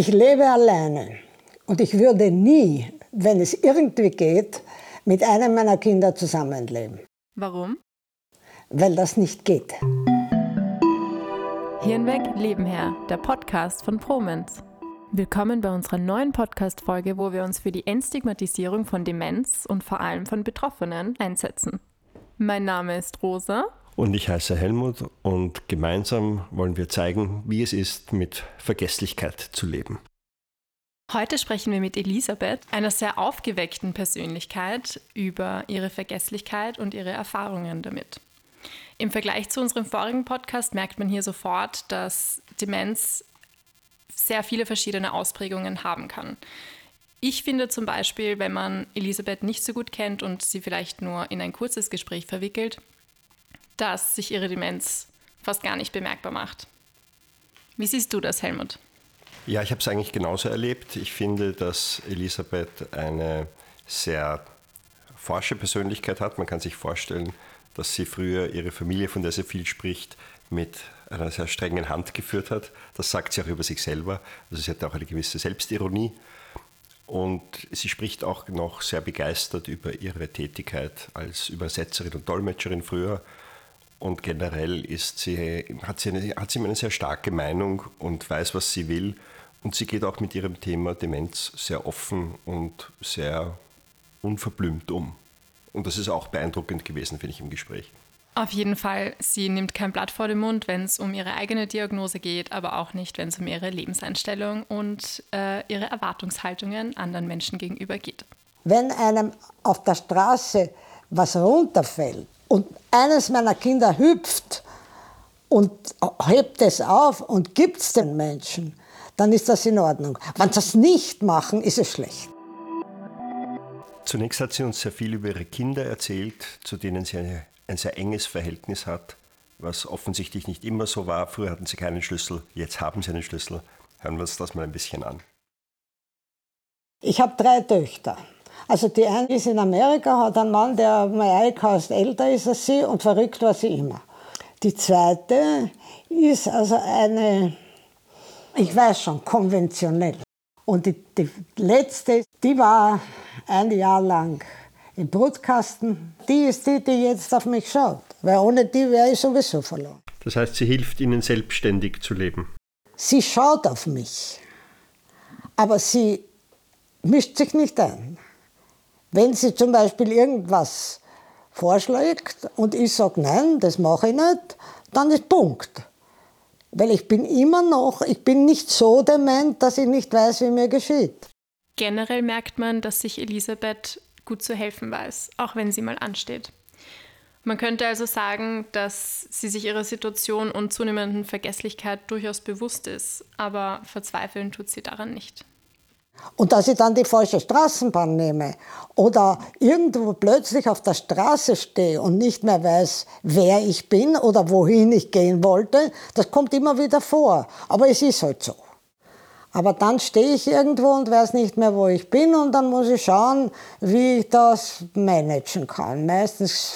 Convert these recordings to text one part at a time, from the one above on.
Ich lebe alleine und ich würde nie, wenn es irgendwie geht, mit einem meiner Kinder zusammenleben. Warum? Weil das nicht geht. Hirnweg, Leben her, der Podcast von Promens. Willkommen bei unserer neuen Podcast-Folge, wo wir uns für die Entstigmatisierung von Demenz und vor allem von Betroffenen einsetzen. Mein Name ist Rosa. Und ich heiße Helmut und gemeinsam wollen wir zeigen, wie es ist, mit Vergesslichkeit zu leben. Heute sprechen wir mit Elisabeth, einer sehr aufgeweckten Persönlichkeit, über ihre Vergesslichkeit und ihre Erfahrungen damit. Im Vergleich zu unserem vorigen Podcast merkt man hier sofort, dass Demenz sehr viele verschiedene Ausprägungen haben kann. Ich finde zum Beispiel, wenn man Elisabeth nicht so gut kennt und sie vielleicht nur in ein kurzes Gespräch verwickelt, dass sich ihre Demenz fast gar nicht bemerkbar macht. Wie siehst du das, Helmut? Ja, ich habe es eigentlich genauso erlebt. Ich finde, dass Elisabeth eine sehr forsche Persönlichkeit hat. Man kann sich vorstellen, dass sie früher ihre Familie, von der sie viel spricht, mit einer sehr strengen Hand geführt hat. Das sagt sie auch über sich selber. Also sie hat auch eine gewisse Selbstironie. Und sie spricht auch noch sehr begeistert über ihre Tätigkeit als Übersetzerin und Dolmetscherin früher und generell ist sie, hat, sie eine, hat sie eine sehr starke Meinung und weiß, was sie will. Und sie geht auch mit ihrem Thema Demenz sehr offen und sehr unverblümt um. Und das ist auch beeindruckend gewesen, finde ich, im Gespräch. Auf jeden Fall, sie nimmt kein Blatt vor den Mund, wenn es um ihre eigene Diagnose geht, aber auch nicht, wenn es um ihre Lebenseinstellung und äh, ihre Erwartungshaltungen anderen Menschen gegenüber geht. Wenn einem auf der Straße was runterfällt, und eines meiner Kinder hüpft und hebt es auf und gibt es den Menschen, dann ist das in Ordnung. Wenn sie das nicht machen, ist es schlecht. Zunächst hat sie uns sehr viel über ihre Kinder erzählt, zu denen sie eine, ein sehr enges Verhältnis hat, was offensichtlich nicht immer so war. Früher hatten sie keinen Schlüssel, jetzt haben sie einen Schlüssel. Hören wir uns das mal ein bisschen an. Ich habe drei Töchter. Also die eine ist in Amerika, hat einen Mann, der um Eikhaus älter ist als sie und verrückt war sie immer. Die zweite ist also eine, ich weiß schon, konventionell. Und die, die letzte, die war ein Jahr lang im Brutkasten. Die ist die, die jetzt auf mich schaut. Weil ohne die wäre ich sowieso verloren. Das heißt, sie hilft Ihnen selbstständig zu leben? Sie schaut auf mich. Aber sie mischt sich nicht ein. Wenn sie zum Beispiel irgendwas vorschlägt und ich sage, nein, das mache ich nicht, dann ist Punkt. Weil ich bin immer noch, ich bin nicht so dement, dass ich nicht weiß, wie mir geschieht. Generell merkt man, dass sich Elisabeth gut zu helfen weiß, auch wenn sie mal ansteht. Man könnte also sagen, dass sie sich ihrer Situation und zunehmenden Vergesslichkeit durchaus bewusst ist, aber verzweifeln tut sie daran nicht. Und dass ich dann die falsche Straßenbahn nehme oder irgendwo plötzlich auf der Straße stehe und nicht mehr weiß, wer ich bin oder wohin ich gehen wollte, das kommt immer wieder vor. Aber es ist halt so. Aber dann stehe ich irgendwo und weiß nicht mehr, wo ich bin und dann muss ich schauen, wie ich das managen kann. Meistens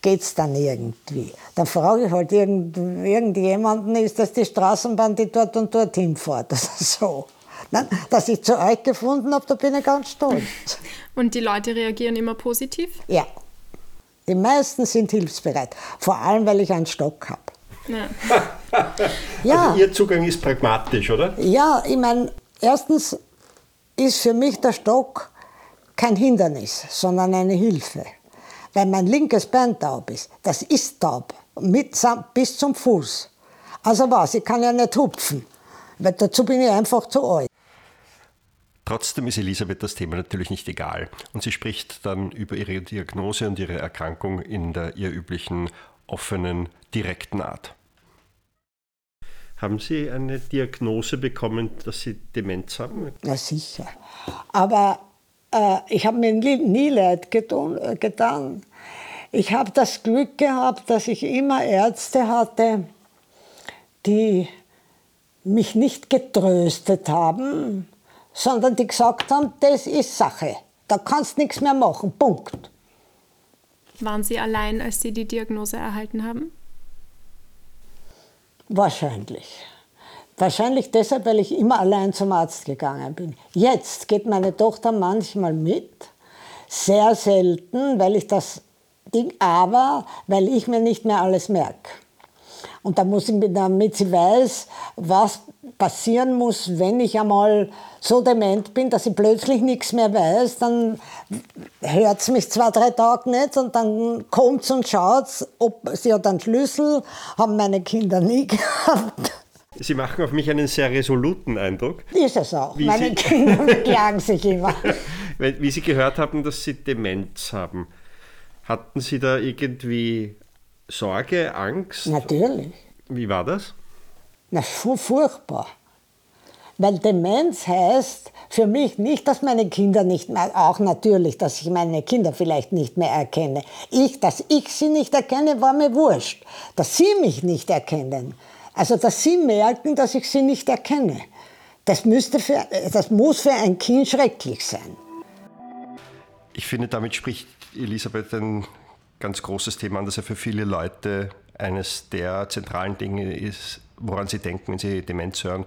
geht es dann irgendwie. Dann frage ich halt irgend, irgendjemanden, ist das die Straßenbahn, die dort und dorthin fährt? oder so. Nein, dass ich zu euch gefunden habe, da bin ich ganz stolz. Und die Leute reagieren immer positiv? Ja. Die meisten sind hilfsbereit. Vor allem, weil ich einen Stock habe. Ja. ja. Also Ihr Zugang ist pragmatisch, oder? Ja, ich meine, erstens ist für mich der Stock kein Hindernis, sondern eine Hilfe. Weil mein linkes Bein taub ist. Das ist taub. Mit, bis zum Fuß. Also was, ich kann ja nicht hupfen. Weil dazu bin ich einfach zu alt. Trotzdem ist Elisabeth das Thema natürlich nicht egal und sie spricht dann über ihre Diagnose und ihre Erkrankung in der ihr üblichen offenen, direkten Art. Haben Sie eine Diagnose bekommen, dass Sie Demenz haben? Na sicher. Aber äh, ich habe mir nie leid getun, getan. Ich habe das Glück gehabt, dass ich immer Ärzte hatte, die mich nicht getröstet haben, sondern die gesagt haben, das ist Sache. Da kannst du nichts mehr machen. Punkt. Waren Sie allein, als Sie die Diagnose erhalten haben? Wahrscheinlich. Wahrscheinlich deshalb, weil ich immer allein zum Arzt gegangen bin. Jetzt geht meine Tochter manchmal mit, sehr selten, weil ich das Ding, aber weil ich mir nicht mehr alles merke. Und da muss ich, damit sie weiß, was passieren muss, wenn ich einmal so dement bin, dass ich plötzlich nichts mehr weiß, dann hört es mich zwei, drei Tage nicht und dann kommt es und schaut, ob sie hat einen Schlüssel, haben meine Kinder nie gehabt. Sie machen auf mich einen sehr resoluten Eindruck. Ist es auch. Wie Meine Sie, Kinder beklagen sich immer. Wie Sie gehört haben, dass Sie Demenz haben, hatten Sie da irgendwie Sorge, Angst? Natürlich. Wie war das? Na, furchtbar. Weil Demenz heißt für mich nicht, dass meine Kinder nicht mehr, auch natürlich, dass ich meine Kinder vielleicht nicht mehr erkenne. Ich, dass ich sie nicht erkenne, war mir wurscht. Dass sie mich nicht erkennen, also, dass Sie merken, dass ich Sie nicht erkenne. Das, müsste für, das muss für ein Kind schrecklich sein. Ich finde, damit spricht Elisabeth ein ganz großes Thema an, das ja für viele Leute eines der zentralen Dinge ist, woran sie denken, wenn sie Demenz hören.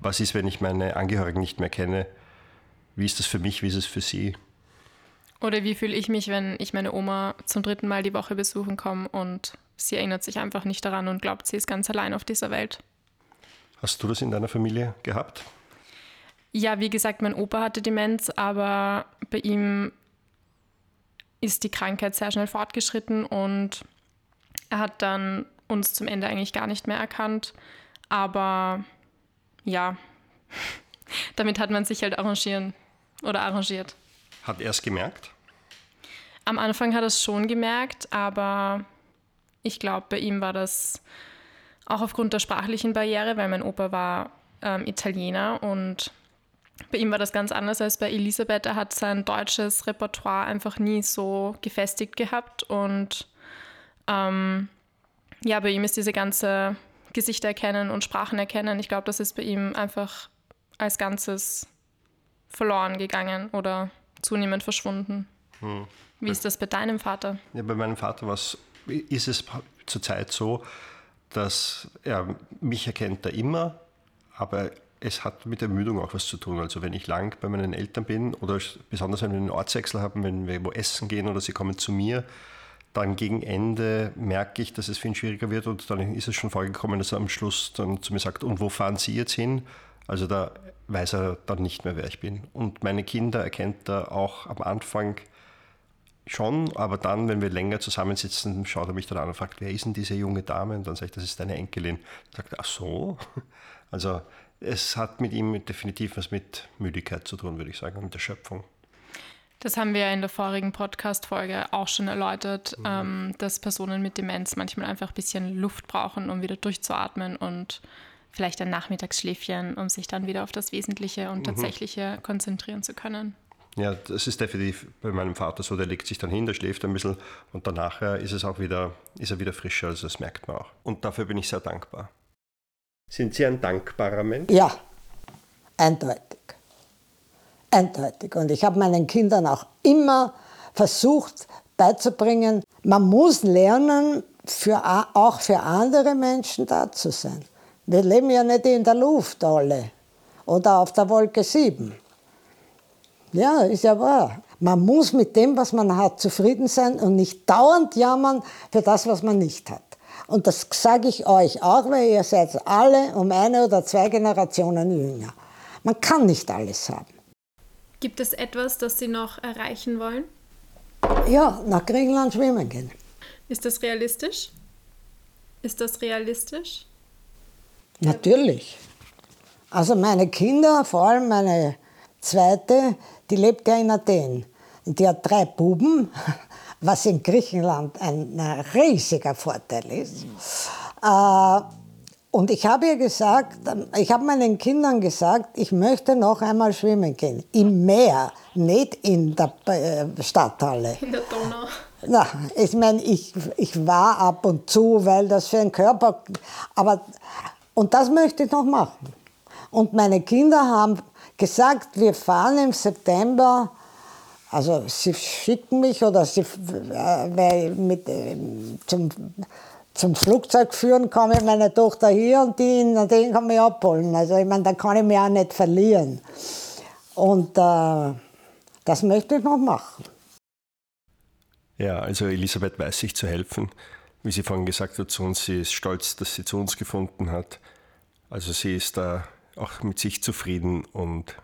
Was ist, wenn ich meine Angehörigen nicht mehr kenne? Wie ist das für mich? Wie ist es für Sie? Oder wie fühle ich mich, wenn ich meine Oma zum dritten Mal die Woche besuchen komme und sie erinnert sich einfach nicht daran und glaubt, sie ist ganz allein auf dieser Welt. Hast du das in deiner Familie gehabt? Ja, wie gesagt, mein Opa hatte Demenz, aber bei ihm ist die Krankheit sehr schnell fortgeschritten und er hat dann uns zum Ende eigentlich gar nicht mehr erkannt. Aber ja, damit hat man sich halt arrangieren oder arrangiert. Hat er es gemerkt? Am Anfang hat er es schon gemerkt, aber ich glaube, bei ihm war das auch aufgrund der sprachlichen Barriere, weil mein Opa war ähm, Italiener und bei ihm war das ganz anders als bei Elisabeth. Er hat sein deutsches Repertoire einfach nie so gefestigt gehabt und ähm, ja, bei ihm ist diese ganze Gesichter erkennen und Sprachen erkennen. Ich glaube, das ist bei ihm einfach als Ganzes verloren gegangen oder zunehmend verschwunden. Hm. Wie ist das bei deinem Vater? Ja, bei meinem Vater ist es zurzeit so, dass er mich erkennt er immer, aber es hat mit Ermüdung auch was zu tun. Also wenn ich lang bei meinen Eltern bin oder besonders wenn wir einen Ortswechsel haben, wenn wir wo essen gehen oder sie kommen zu mir, dann gegen Ende merke ich, dass es ihn schwieriger wird und dann ist es schon vorgekommen, dass er am Schluss dann zu mir sagt, und wo fahren Sie jetzt hin? Also da weiß er dann nicht mehr, wer ich bin. Und meine Kinder erkennt er auch am Anfang schon, aber dann, wenn wir länger zusammensitzen, schaut er mich dann an und fragt, wer ist denn diese junge Dame? Und dann sage ich, das ist deine Enkelin. Und sagt, ach so. Also es hat mit ihm definitiv was mit Müdigkeit zu tun, würde ich sagen, und der Schöpfung. Das haben wir ja in der vorigen Podcast-Folge auch schon erläutert, mhm. ähm, dass Personen mit Demenz manchmal einfach ein bisschen Luft brauchen, um wieder durchzuatmen und vielleicht ein Nachmittagsschläfchen, um sich dann wieder auf das Wesentliche und mhm. Tatsächliche konzentrieren zu können. Ja, das ist definitiv bei meinem Vater so. Der legt sich dann hin, der schläft ein bisschen und danach ist es auch wieder, ist er wieder frischer. Also das merkt man auch. Und dafür bin ich sehr dankbar. Sind Sie ein dankbarer Mensch? Ja, eindeutig. Eindeutig. Und ich habe meinen Kindern auch immer versucht beizubringen, man muss lernen, für, auch für andere Menschen da zu sein. Wir leben ja nicht in der Luft alle oder auf der Wolke 7. Ja, ist ja wahr. Man muss mit dem, was man hat, zufrieden sein und nicht dauernd jammern für das, was man nicht hat. Und das sage ich euch auch, weil ihr seid alle um eine oder zwei Generationen jünger. Man kann nicht alles haben. Gibt es etwas, das Sie noch erreichen wollen? Ja, nach Griechenland schwimmen gehen. Ist das realistisch? Ist das realistisch? Natürlich. Also meine Kinder, vor allem meine zweite, die lebt ja in Athen. Die hat drei Buben, was in Griechenland ein riesiger Vorteil ist. Äh, und ich habe ihr gesagt, ich habe meinen Kindern gesagt, ich möchte noch einmal schwimmen gehen. Im Meer, nicht in der äh, Stadthalle. In der Donau. Na, ich meine, ich, ich war ab und zu, weil das für den Körper. Aber, und das möchte ich noch machen. Und meine Kinder haben gesagt, wir fahren im September, also sie schicken mich oder sie äh, mit, äh, zum zum Flugzeug führen kann ich meine Tochter hier und die in den kann mich abholen. Also ich meine, da kann ich mich auch nicht verlieren. Und äh, das möchte ich noch machen. Ja, also Elisabeth weiß sich zu helfen. Wie sie vorhin gesagt hat zu uns, sie ist stolz, dass sie zu uns gefunden hat. Also sie ist da auch mit sich zufrieden und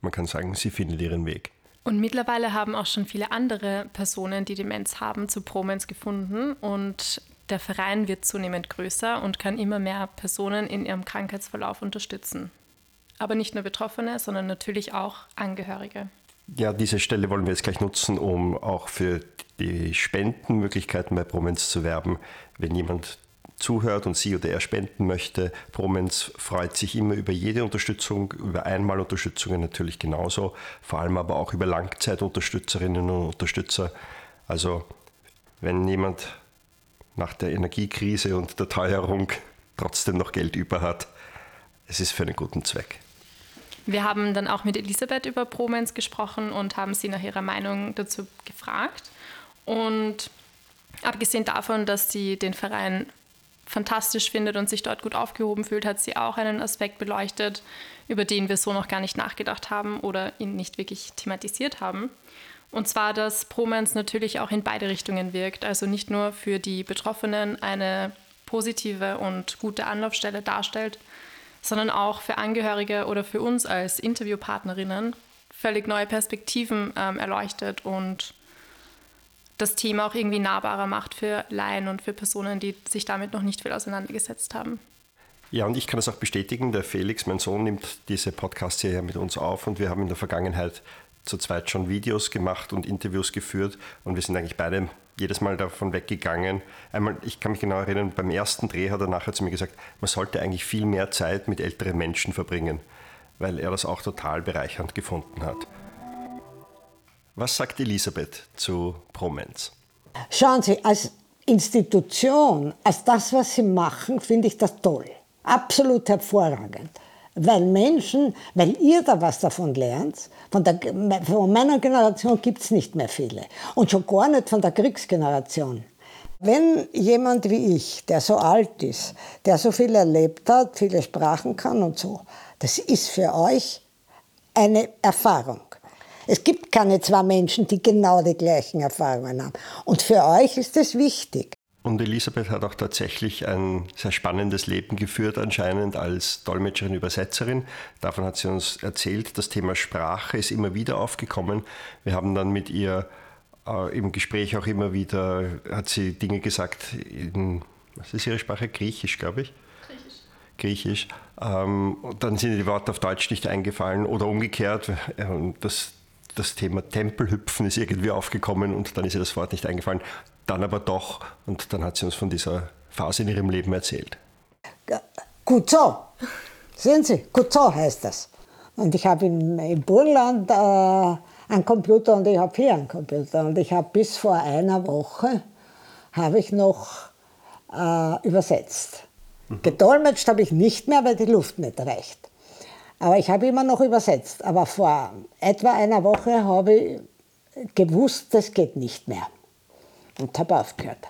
man kann sagen, sie findet ihren Weg. Und mittlerweile haben auch schon viele andere Personen, die Demenz haben, zu Promens gefunden und der Verein wird zunehmend größer und kann immer mehr Personen in ihrem Krankheitsverlauf unterstützen. Aber nicht nur Betroffene, sondern natürlich auch Angehörige. Ja, diese Stelle wollen wir jetzt gleich nutzen, um auch für die Spendenmöglichkeiten bei Promens zu werben. Wenn jemand zuhört und sie oder er spenden möchte, Promens freut sich immer über jede Unterstützung, über Einmalunterstützungen natürlich genauso, vor allem aber auch über Langzeitunterstützerinnen und Unterstützer. Also wenn jemand nach der Energiekrise und der Teuerung trotzdem noch Geld über hat, es ist für einen guten Zweck. Wir haben dann auch mit Elisabeth über Promens gesprochen und haben sie nach ihrer Meinung dazu gefragt. Und abgesehen davon, dass sie den Verein fantastisch findet und sich dort gut aufgehoben fühlt, hat sie auch einen Aspekt beleuchtet, über den wir so noch gar nicht nachgedacht haben oder ihn nicht wirklich thematisiert haben. Und zwar, dass Promens natürlich auch in beide Richtungen wirkt, also nicht nur für die Betroffenen eine positive und gute Anlaufstelle darstellt, sondern auch für Angehörige oder für uns als Interviewpartnerinnen völlig neue Perspektiven ähm, erleuchtet und das Thema auch irgendwie nahbarer macht für Laien und für Personen, die sich damit noch nicht viel auseinandergesetzt haben. Ja, und ich kann das auch bestätigen. Der Felix, mein Sohn, nimmt diese Podcast-Serie mit uns auf und wir haben in der Vergangenheit zu zweit schon Videos gemacht und Interviews geführt und wir sind eigentlich beide jedes Mal davon weggegangen. Einmal, ich kann mich genau erinnern, beim ersten Dreh hat er nachher zu mir gesagt, man sollte eigentlich viel mehr Zeit mit älteren Menschen verbringen, weil er das auch total bereichernd gefunden hat. Was sagt Elisabeth zu Promenz? Schauen Sie, als Institution, als das, was Sie machen, finde ich das toll. Absolut hervorragend. Weil Menschen, weil ihr da was davon lernt, von, der, von meiner Generation gibt es nicht mehr viele. Und schon gar nicht von der Kriegsgeneration. Wenn jemand wie ich, der so alt ist, der so viel erlebt hat, viele Sprachen kann und so, das ist für euch eine Erfahrung. Es gibt keine zwei Menschen, die genau die gleichen Erfahrungen haben. Und für euch ist es wichtig. Und Elisabeth hat auch tatsächlich ein sehr spannendes Leben geführt, anscheinend als Dolmetscherin, Übersetzerin. Davon hat sie uns erzählt. Das Thema Sprache ist immer wieder aufgekommen. Wir haben dann mit ihr äh, im Gespräch auch immer wieder, hat sie Dinge gesagt in, was ist ihre Sprache? Griechisch, glaube ich. Griechisch. Griechisch. Ähm, dann sind die Worte auf Deutsch nicht eingefallen oder umgekehrt. Das, das Thema Tempelhüpfen ist irgendwie aufgekommen und dann ist ihr das Wort nicht eingefallen. Dann aber doch und dann hat sie uns von dieser Phase in ihrem Leben erzählt. Gut so. Sehen Sie, gut so heißt das. Und ich habe im, im Burgenland äh, einen Computer und ich habe hier einen Computer. Und ich habe bis vor einer Woche habe ich noch äh, übersetzt. Mhm. Gedolmetscht habe ich nicht mehr, weil die Luft nicht reicht. Aber ich habe immer noch übersetzt. Aber vor etwa einer Woche habe ich gewusst, das geht nicht mehr. Und habe aufgehört.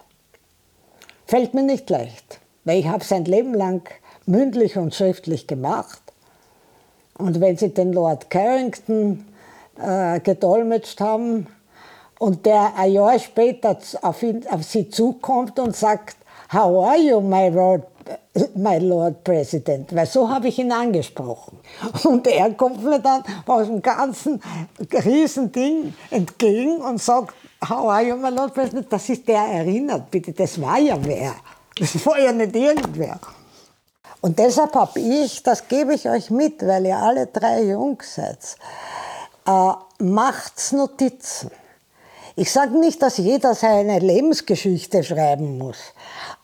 Fällt mir nicht leicht, weil ich habe sein Leben lang mündlich und schriftlich gemacht. Und wenn Sie den Lord Carrington äh, gedolmetscht haben und der ein Jahr später auf, ihn, auf Sie zukommt und sagt, How are you, my Lord my Lord President, weil so habe ich ihn angesprochen. Und er kommt mir dann aus dem ganzen Riesending entgegen und sagt, how are you, my Lord President? Das ist der erinnert, bitte, das war ja wer. Das war ja nicht irgendwer. Und deshalb habe ich, das gebe ich euch mit, weil ihr alle drei jung seid, äh, macht's Notizen. Ich sage nicht, dass jeder seine Lebensgeschichte schreiben muss,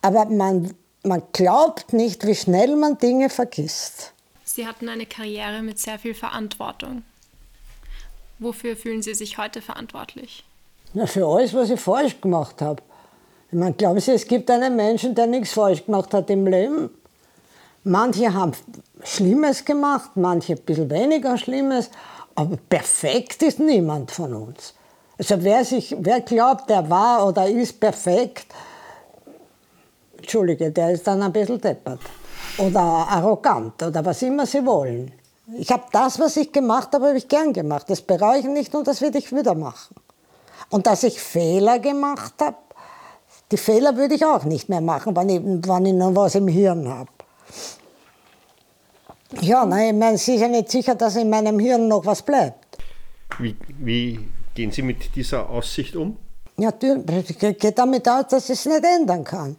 aber man man glaubt nicht, wie schnell man Dinge vergisst. Sie hatten eine Karriere mit sehr viel Verantwortung. Wofür fühlen Sie sich heute verantwortlich? Na, für alles, was ich falsch gemacht habe. Ich meine, glauben Sie, es gibt einen Menschen, der nichts falsch gemacht hat im Leben? Manche haben Schlimmes gemacht, manche ein bisschen weniger Schlimmes, aber perfekt ist niemand von uns. Also wer, sich, wer glaubt, er war oder ist perfekt, Entschuldige, der ist dann ein bisschen deppert. Oder arrogant oder was immer sie wollen. Ich habe das, was ich gemacht habe, habe ich gern gemacht. Das bereue ich nicht und das werde ich wieder machen. Und dass ich Fehler gemacht habe, die Fehler würde ich auch nicht mehr machen, wenn ich, wenn ich noch was im Hirn habe. Ja, nein, ich meine, sicher nicht sicher, dass in meinem Hirn noch was bleibt. Wie, wie gehen Sie mit dieser Aussicht um? Ja, ich gehe damit aus, dass ich es nicht ändern kann.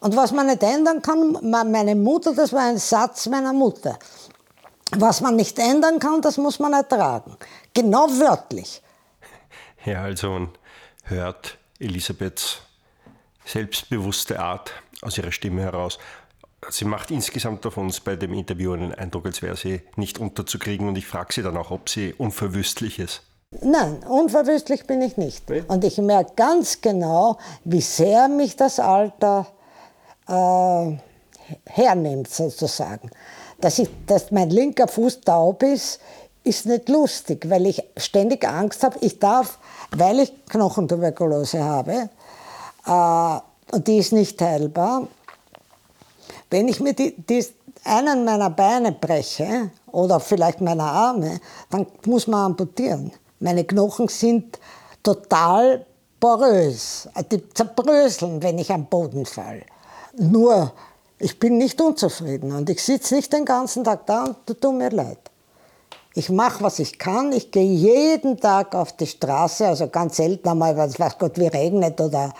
Und was man nicht ändern kann, meine Mutter, das war ein Satz meiner Mutter. Was man nicht ändern kann, das muss man ertragen. Genau wörtlich. Ja, also man hört Elisabeths selbstbewusste Art aus ihrer Stimme heraus. Sie macht insgesamt auf uns bei dem Interview einen Eindruck, als wäre sie nicht unterzukriegen. Und ich frage sie dann auch, ob sie unverwüstlich ist. Nein, unverwüstlich bin ich nicht. Und ich merke ganz genau, wie sehr mich das Alter äh, hernimmt, sozusagen. Dass, ich, dass mein linker Fuß taub ist, ist nicht lustig, weil ich ständig Angst habe, ich darf, weil ich Knochentuberkulose habe, äh, und die ist nicht heilbar, wenn ich mir die, die, einen meiner Beine breche oder vielleicht meiner Arme, dann muss man amputieren. Meine Knochen sind total porös. Die zerbröseln, wenn ich am Boden falle. Nur, ich bin nicht unzufrieden und ich sitze nicht den ganzen Tag da und tut mir leid. Ich mache, was ich kann. Ich gehe jeden Tag auf die Straße, also ganz selten einmal, weil es weiß Gott wie regnet oder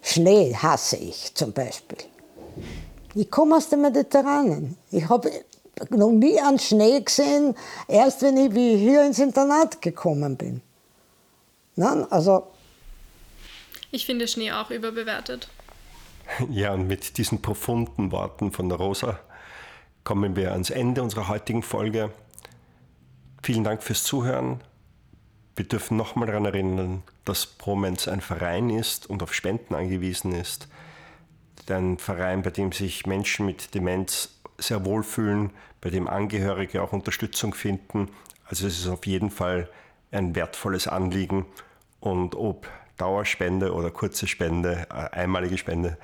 Schnee hasse ich zum Beispiel. Ich komme aus dem Mediterranen. Ich habe noch nie an Schnee gesehen, erst wenn ich wie hier ins Internat gekommen bin. Nein, also. Ich finde Schnee auch überbewertet. Ja, und mit diesen profunden Worten von Rosa kommen wir ans Ende unserer heutigen Folge. Vielen Dank fürs Zuhören. Wir dürfen nochmal daran erinnern, dass Promenz ein Verein ist und auf Spenden angewiesen ist. Ein Verein, bei dem sich Menschen mit Demenz sehr wohlfühlen, bei dem Angehörige auch Unterstützung finden. Also es ist auf jeden Fall ein wertvolles Anliegen. Und ob Dauerspende oder kurze Spende, äh, einmalige Spende,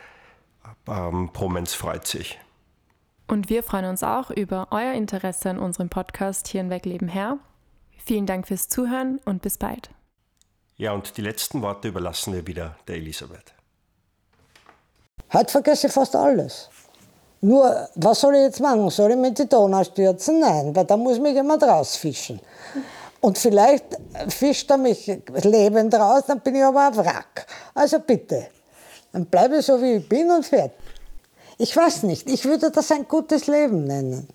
ähm, Promens freut sich. Und wir freuen uns auch über euer Interesse an unserem Podcast Hier in Wegleben her. Vielen Dank fürs Zuhören und bis bald. Ja, und die letzten Worte überlassen wir wieder der Elisabeth. Heute vergesse ich fast alles. Nur, was soll ich jetzt machen? Soll ich mit die Donau stürzen? Nein, weil da muss mich jemand rausfischen. Und vielleicht fischt er mich lebend raus, dann bin ich aber ein Wrack. Also bitte, dann bleibe ich so, wie ich bin und fertig. Ich weiß nicht, ich würde das ein gutes Leben nennen.